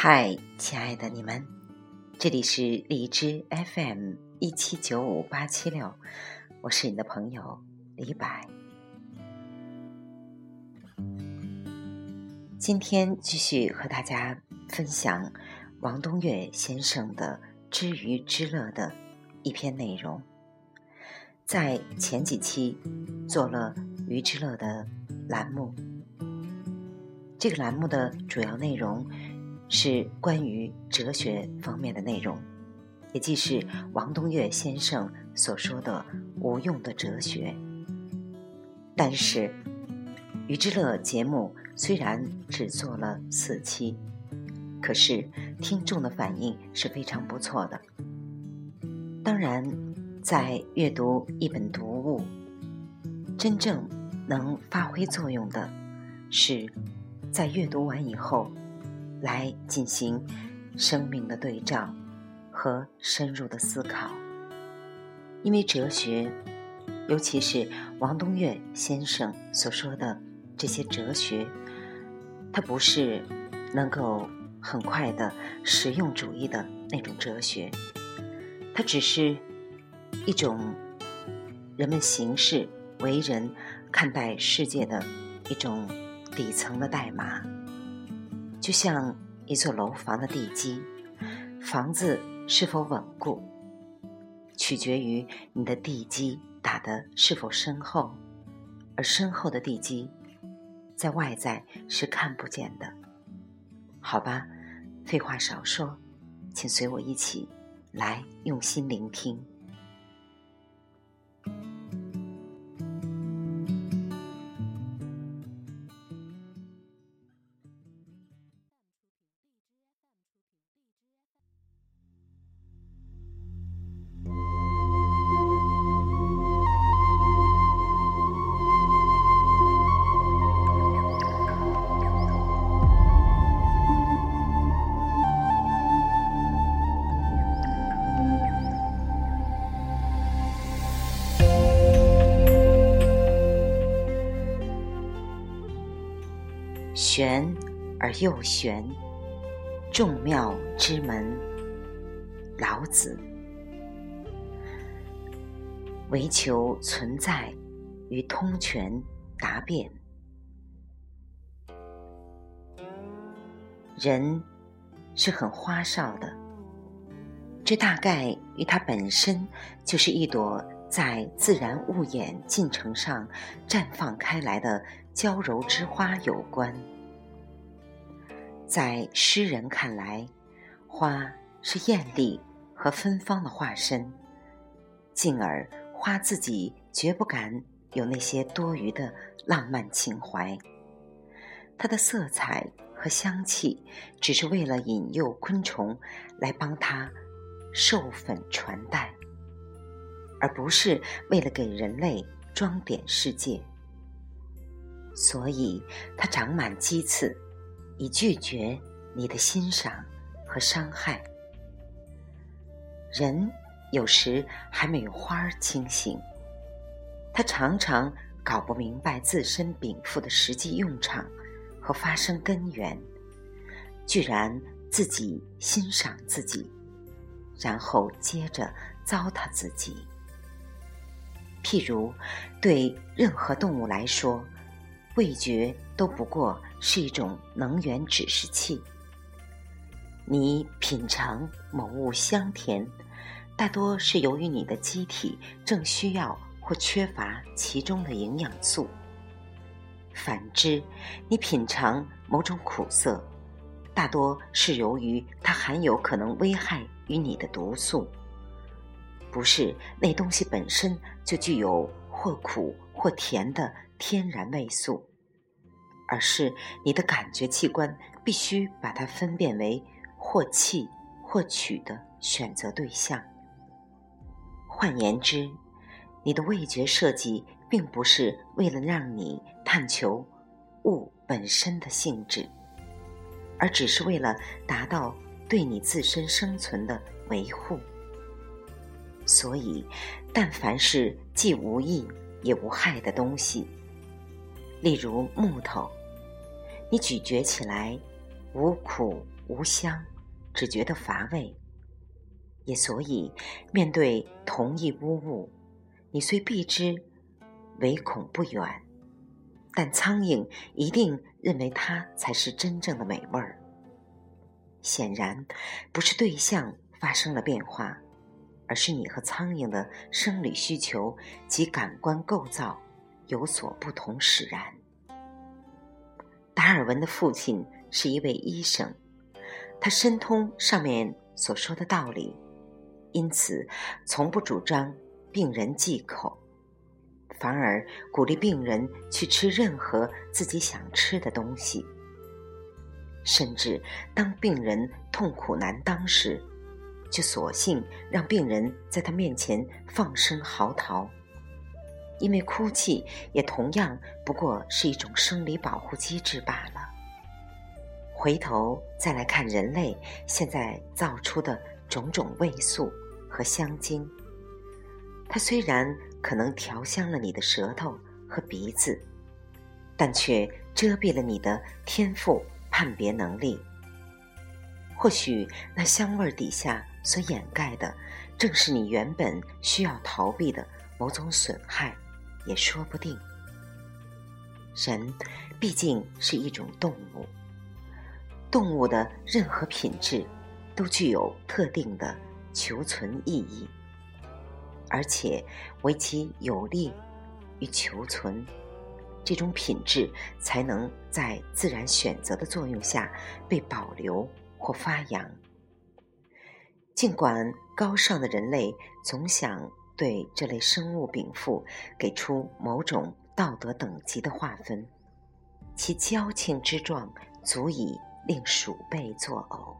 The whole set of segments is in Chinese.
嗨，亲爱的你们，这里是荔枝 FM 一七九五八七六，我是你的朋友李柏。今天继续和大家分享王东岳先生的《知鱼之乐》的一篇内容。在前几期做了《鱼之乐》的栏目，这个栏目的主要内容。是关于哲学方面的内容，也即是王东岳先生所说的无用的哲学。但是，《余之乐》节目虽然只做了四期，可是听众的反应是非常不错的。当然，在阅读一本读物，真正能发挥作用的，是在阅读完以后。来进行生命的对照和深入的思考，因为哲学，尤其是王东岳先生所说的这些哲学，它不是能够很快的实用主义的那种哲学，它只是一种人们行事为人、看待世界的一种底层的代码。就像一座楼房的地基，房子是否稳固，取决于你的地基打得是否深厚，而深厚的地基，在外在是看不见的。好吧，废话少说，请随我一起来用心聆听。玄而又玄，众妙之门。老子唯求存在与通权达变。人是很花哨的，这大概与它本身就是一朵在自然物演进程上绽放开来的。娇柔之花有关，在诗人看来，花是艳丽和芬芳的化身，进而花自己绝不敢有那些多余的浪漫情怀。它的色彩和香气，只是为了引诱昆虫来帮它授粉传代，而不是为了给人类装点世界。所以，它长满鸡刺，以拒绝你的欣赏和伤害。人有时还没有花儿清醒，他常常搞不明白自身禀赋的实际用场和发生根源，居然自己欣赏自己，然后接着糟蹋自己。譬如，对任何动物来说。味觉都不过是一种能源指示器。你品尝某物香甜，大多是由于你的机体正需要或缺乏其中的营养素。反之，你品尝某种苦涩，大多是由于它含有可能危害于你的毒素。不是那东西本身就具有或苦或甜的天然味素。而是你的感觉器官必须把它分辨为或弃或取的选择对象。换言之，你的味觉设计并不是为了让你探求物本身的性质，而只是为了达到对你自身生存的维护。所以，但凡是既无益也无害的东西，例如木头。你咀嚼起来无苦无香，只觉得乏味。也所以，面对同一污物，你虽避之，唯恐不远。但苍蝇一定认为它才是真正的美味儿。显然，不是对象发生了变化，而是你和苍蝇的生理需求及感官构造有所不同使然。达尔文的父亲是一位医生，他深通上面所说的道理。因此，从不主张病人忌口，反而鼓励病人去吃任何自己想吃的东西。甚至当病人痛苦难当时，就索性让病人在他面前放声嚎啕，因为哭泣也同样不过是一种生理保护机制罢了。回头再来看人类现在造出的。种种味素和香精，它虽然可能调香了你的舌头和鼻子，但却遮蔽了你的天赋判别能力。或许那香味底下所掩盖的，正是你原本需要逃避的某种损害，也说不定。人毕竟是一种动物，动物的任何品质。都具有特定的求存意义，而且为其有利于求存，这种品质才能在自然选择的作用下被保留或发扬。尽管高尚的人类总想对这类生物禀赋给出某种道德等级的划分，其矫情之状足以令鼠辈作呕。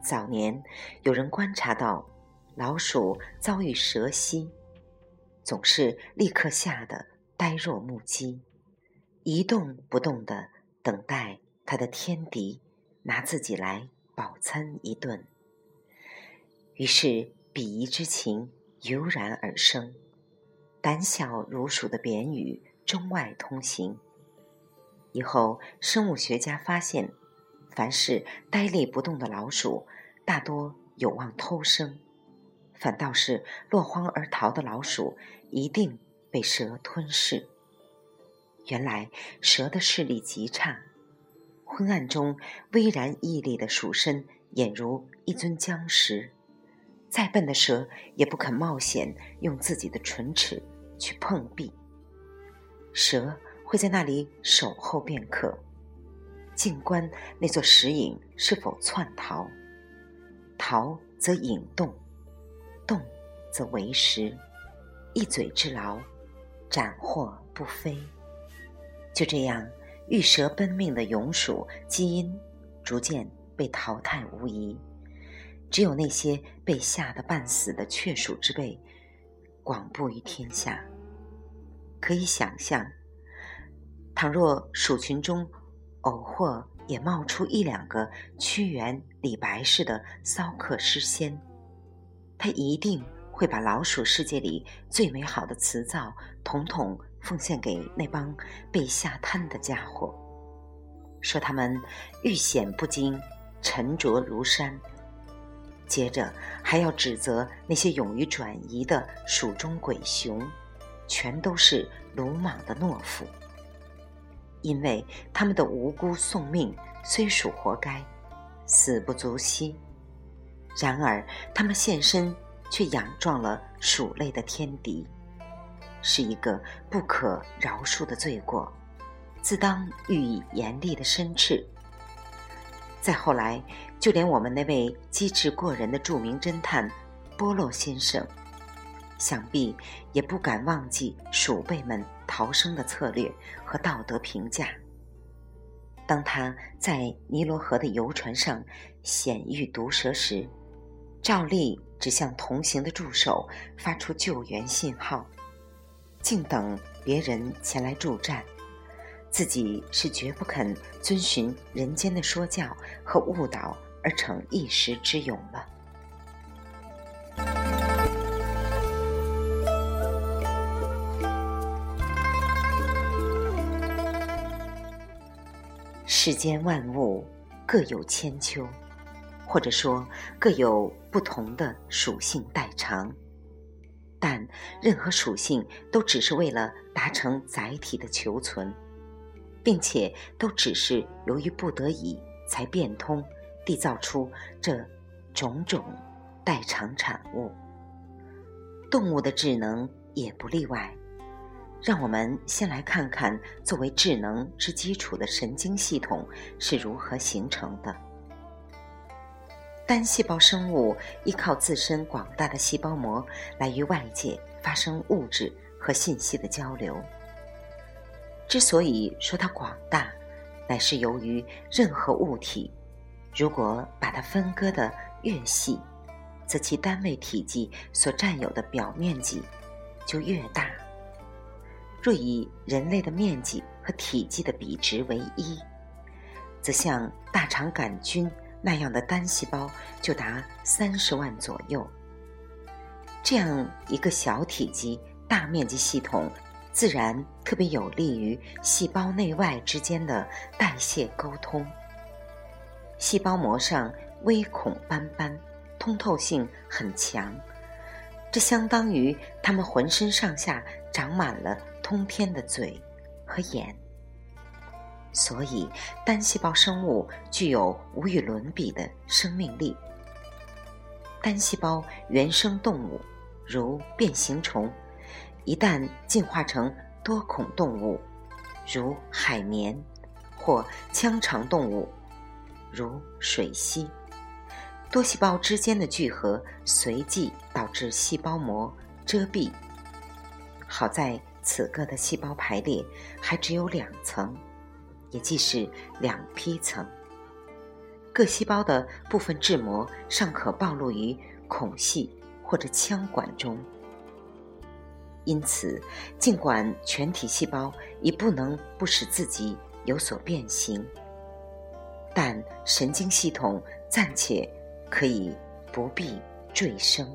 早年有人观察到，老鼠遭遇蛇袭，总是立刻吓得呆若木鸡，一动不动的等待它的天敌拿自己来饱餐一顿。于是鄙夷之情油然而生，胆小如鼠的扁语中外通行。以后生物学家发现。凡是呆立不动的老鼠，大多有望偷生；反倒是落荒而逃的老鼠，一定被蛇吞噬。原来蛇的视力极差，昏暗中巍然屹立的鼠身，俨如一尊僵石。再笨的蛇也不肯冒险用自己的唇齿去碰壁。蛇会在那里守候片刻。静观那座石影是否窜逃，逃则引动，动则为食，一嘴之劳，斩获不飞。就这样，遇蛇奔命的勇鼠基因逐渐被淘汰无疑，只有那些被吓得半死的雀鼠之辈广布于天下。可以想象，倘若鼠群中，偶或也冒出一两个屈原、李白似的骚客诗仙，他一定会把老鼠世界里最美好的词藻统统奉献给那帮被吓瘫的家伙，说他们遇险不惊，沉着如山。接着还要指责那些勇于转移的蜀中鬼雄，全都是鲁莽的懦夫。因为他们的无辜送命虽属活该，死不足惜；然而他们现身却仰撞了鼠类的天敌，是一个不可饶恕的罪过，自当予以严厉的申斥。再后来，就连我们那位机智过人的著名侦探波洛先生。想必也不敢忘记鼠辈们逃生的策略和道德评价。当他在尼罗河的游船上险遇毒蛇时，照例只向同行的助手发出救援信号，静等别人前来助战，自己是绝不肯遵循人间的说教和误导而成一时之勇了。世间万物，各有千秋，或者说各有不同的属性代偿。但任何属性都只是为了达成载体的求存，并且都只是由于不得已才变通，缔造出这种种代偿产物。动物的智能也不例外。让我们先来看看作为智能之基础的神经系统是如何形成的。单细胞生物依靠自身广大的细胞膜来与外界发生物质和信息的交流。之所以说它广大，乃是由于任何物体，如果把它分割的越细，则其单位体积所占有的表面积就越大。若以人类的面积和体积的比值为一，则像大肠杆菌那样的单细胞就达三十万左右。这样一个小体积、大面积系统，自然特别有利于细胞内外之间的代谢沟通。细胞膜上微孔斑斑，通透性很强，这相当于它们浑身上下长满了。通天的嘴和眼，所以单细胞生物具有无与伦比的生命力。单细胞原生动物，如变形虫，一旦进化成多孔动物，如海绵，或腔肠动物，如水螅，多细胞之间的聚合随即导致细胞膜遮蔽。好在。此个的细胞排列还只有两层，也即是两批层。各细胞的部分质膜尚可暴露于孔隙或者腔管中。因此，尽管全体细胞已不能不使自己有所变形，但神经系统暂且可以不必坠生。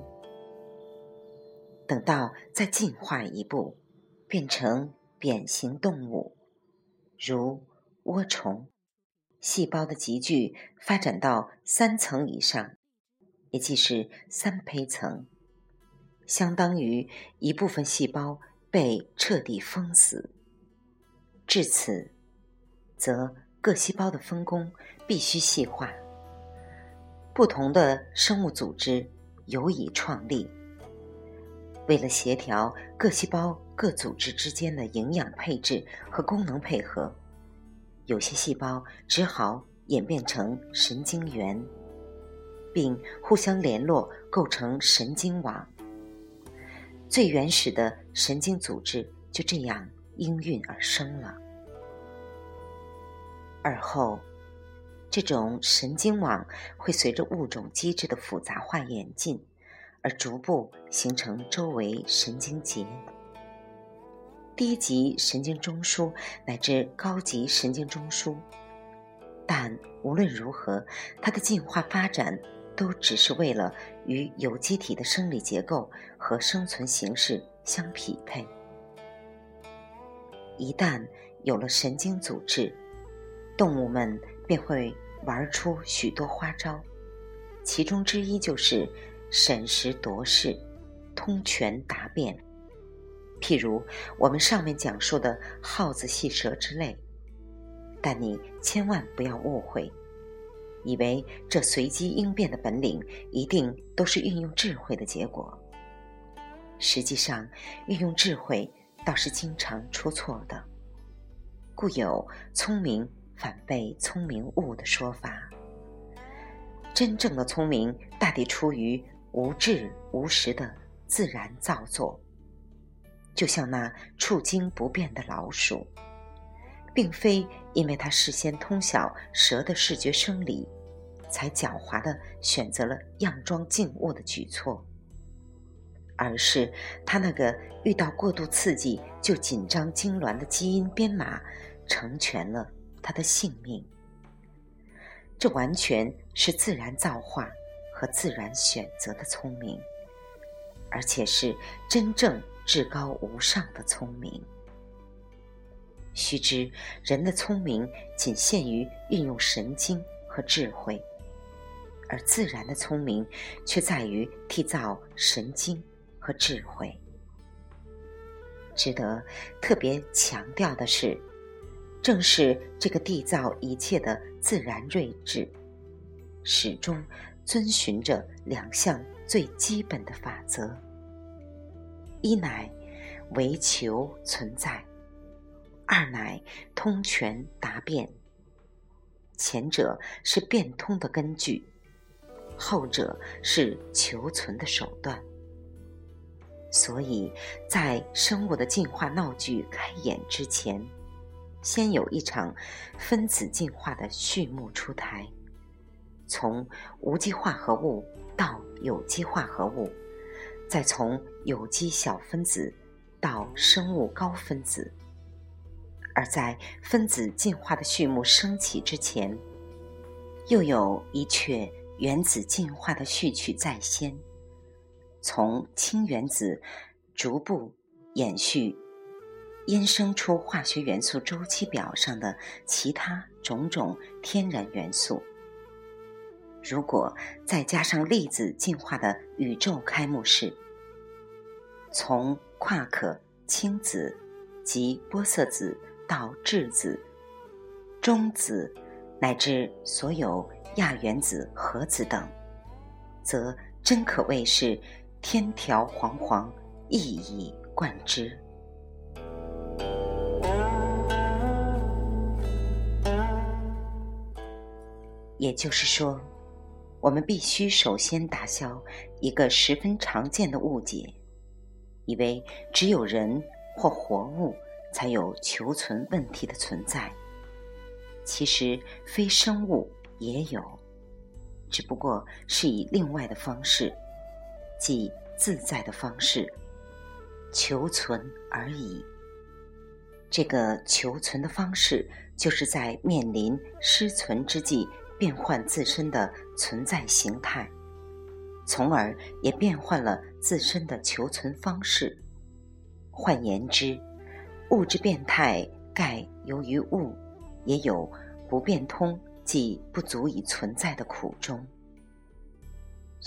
等到再进化一步。变成扁形动物，如涡虫，细胞的集聚发展到三层以上，也即是三胚层，相当于一部分细胞被彻底封死。至此，则各细胞的分工必须细化，不同的生物组织由以创立。为了协调各细胞各组织之间的营养配置和功能配合，有些细胞只好演变成神经元，并互相联络构成神经网。最原始的神经组织就这样应运而生了。而后，这种神经网会随着物种机制的复杂化演进。而逐步形成周围神经节，低级神经中枢乃至高级神经中枢。但无论如何，它的进化发展都只是为了与有机体的生理结构和生存形式相匹配。一旦有了神经组织，动物们便会玩出许多花招，其中之一就是。审时度势，通权达变。譬如我们上面讲述的耗子戏蛇之类，但你千万不要误会，以为这随机应变的本领一定都是运用智慧的结果。实际上，运用智慧倒是经常出错的，故有“聪明反被聪明误”的说法。真正的聪明，大抵出于。无智无识的自然造作，就像那触惊不变的老鼠，并非因为它事先通晓蛇的视觉生理，才狡猾的选择了佯装静物的举措，而是它那个遇到过度刺激就紧张痉挛的基因编码，成全了他的性命。这完全是自然造化。和自然选择的聪明，而且是真正至高无上的聪明。须知，人的聪明仅限于运用神经和智慧，而自然的聪明却在于缔造神经和智慧。值得特别强调的是，正是这个缔造一切的自然睿智，始终遵循着两项最基本的法则：一乃唯求存在，二乃通权达变。前者是变通的根据，后者是求存的手段。所以在生物的进化闹剧开演之前，先有一场分子进化的序幕出台，从无机化合物到有机化合物，再从有机小分子到生物高分子。而在分子进化的序幕升起之前，又有一阙原子进化的序曲在先，从氢原子逐步延续，衍生出化学元素周期表上的其他种种天然元素。如果再加上粒子进化的宇宙开幕式，从夸克、氢子及玻色子。到质子、中子，乃至所有亚原子、核子等，则真可谓是天条煌煌，一以贯之。也就是说，我们必须首先打消一个十分常见的误解，以为只有人或活物。才有求存问题的存在。其实非生物也有，只不过是以另外的方式，即自在的方式求存而已。这个求存的方式，就是在面临失存之际，变换自身的存在形态，从而也变换了自身的求存方式。换言之，物质变态，盖由于物，也有不变通，即不足以存在的苦衷。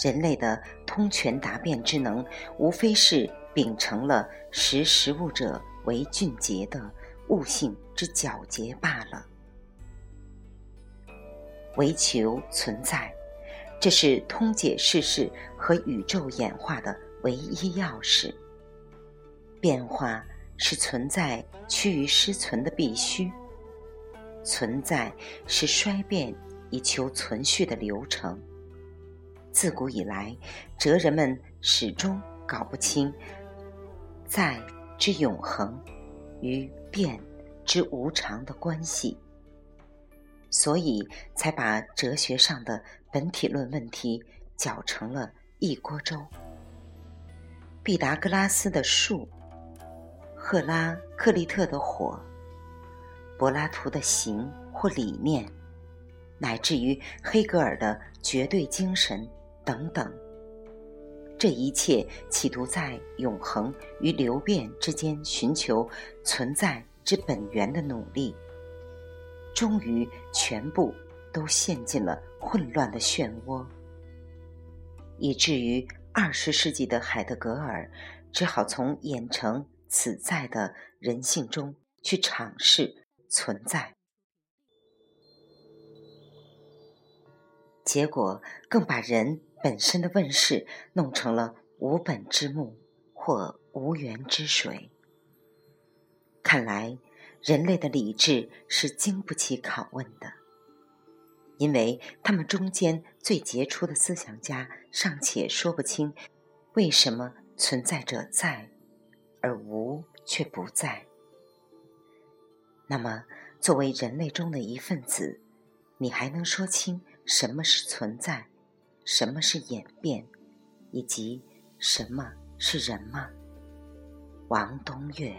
人类的通权达变之能，无非是秉承了识时务者为俊杰的悟性之皎洁罢了。唯求存在，这是通解世事和宇宙演化的唯一钥匙。变化。是存在趋于失存的必须，存在是衰变以求存续的流程。自古以来，哲人们始终搞不清在之永恒与变之无常的关系，所以才把哲学上的本体论问题搅成了一锅粥。毕达哥拉斯的数。赫拉克利特的火，柏拉图的形或理念，乃至于黑格尔的绝对精神等等，这一切企图在永恒与流变之间寻求存在之本源的努力，终于全部都陷进了混乱的漩涡，以至于二十世纪的海德格尔只好从演成。此在的人性中去尝试存在，结果更把人本身的问世弄成了无本之木或无源之水。看来人类的理智是经不起拷问的，因为他们中间最杰出的思想家尚且说不清为什么存在者在。而无却不在。那么，作为人类中的一份子，你还能说清什么是存在，什么是演变，以及什么是人吗？王东岳。